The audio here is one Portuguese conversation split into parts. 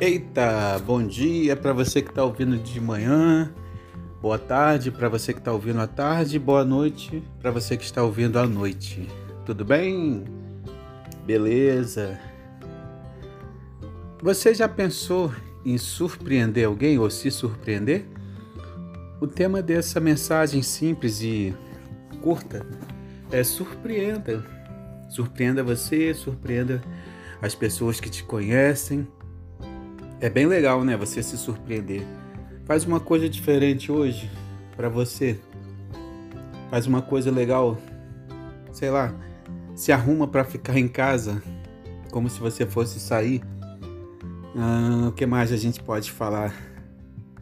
Eita, bom dia para você que está ouvindo de manhã, boa tarde para você que está ouvindo à tarde, boa noite para você que está ouvindo à noite. Tudo bem? Beleza? Você já pensou em surpreender alguém ou se surpreender? O tema dessa mensagem simples e curta é surpreenda. Surpreenda você, surpreenda as pessoas que te conhecem é bem legal, né? Você se surpreender. Faz uma coisa diferente hoje para você. Faz uma coisa legal. Sei lá, se arruma para ficar em casa, como se você fosse sair. Ah, o que mais a gente pode falar?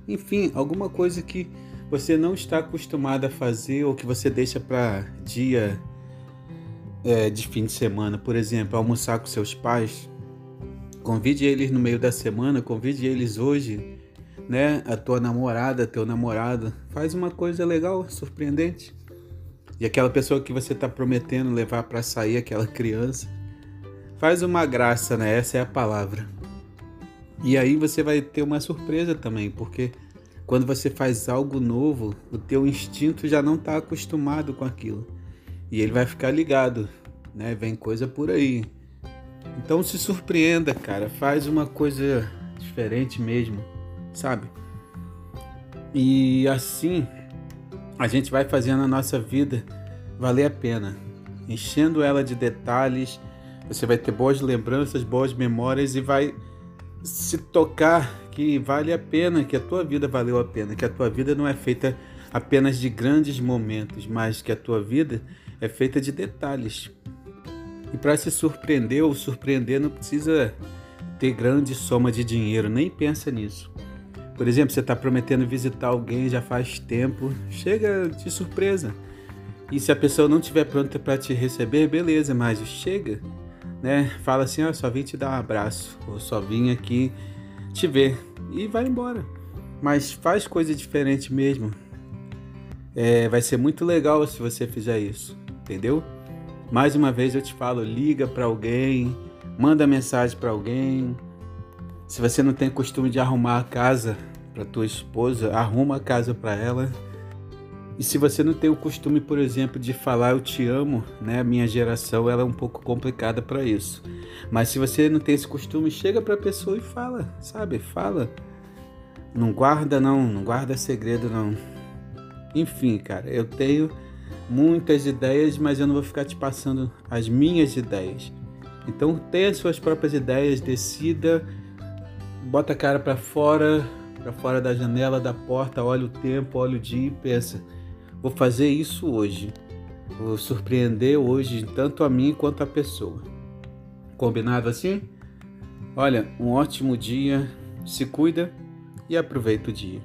Enfim, alguma coisa que você não está acostumado a fazer ou que você deixa para dia é, de fim de semana, por exemplo, almoçar com seus pais Convide eles no meio da semana, convide eles hoje, né? A tua namorada, teu namorado. Faz uma coisa legal, surpreendente. E aquela pessoa que você está prometendo levar para sair, aquela criança, faz uma graça, né? Essa é a palavra. E aí você vai ter uma surpresa também, porque quando você faz algo novo, o teu instinto já não está acostumado com aquilo. E ele vai ficar ligado, né? Vem coisa por aí. Então se surpreenda, cara. Faz uma coisa diferente mesmo, sabe? E assim a gente vai fazendo a nossa vida valer a pena, enchendo ela de detalhes. Você vai ter boas lembranças, boas memórias e vai se tocar que vale a pena, que a tua vida valeu a pena, que a tua vida não é feita apenas de grandes momentos, mas que a tua vida é feita de detalhes. E para se surpreender ou surpreender não precisa ter grande soma de dinheiro, nem pensa nisso. Por exemplo, você está prometendo visitar alguém já faz tempo, chega de surpresa. E se a pessoa não estiver pronta para te receber, beleza, mas chega, né? Fala assim, ó, oh, só vim te dar um abraço, ou só vim aqui te ver e vai embora. Mas faz coisa diferente mesmo. É, vai ser muito legal se você fizer isso, entendeu? Mais uma vez eu te falo, liga para alguém, manda mensagem para alguém. Se você não tem costume de arrumar a casa para tua esposa, arruma a casa para ela. E se você não tem o costume, por exemplo, de falar eu te amo, né? A minha geração ela é um pouco complicada para isso. Mas se você não tem esse costume, chega para a pessoa e fala, sabe? Fala. Não guarda não, não guarda segredo não. Enfim, cara, eu tenho muitas ideias, mas eu não vou ficar te passando as minhas ideias. Então tenha suas próprias ideias, decida, bota a cara para fora, para fora da janela, da porta, olha o tempo, olha o dia e pensa: vou fazer isso hoje. Vou surpreender hoje tanto a mim quanto a pessoa. Combinado assim? Olha, um ótimo dia, se cuida e aproveita o dia.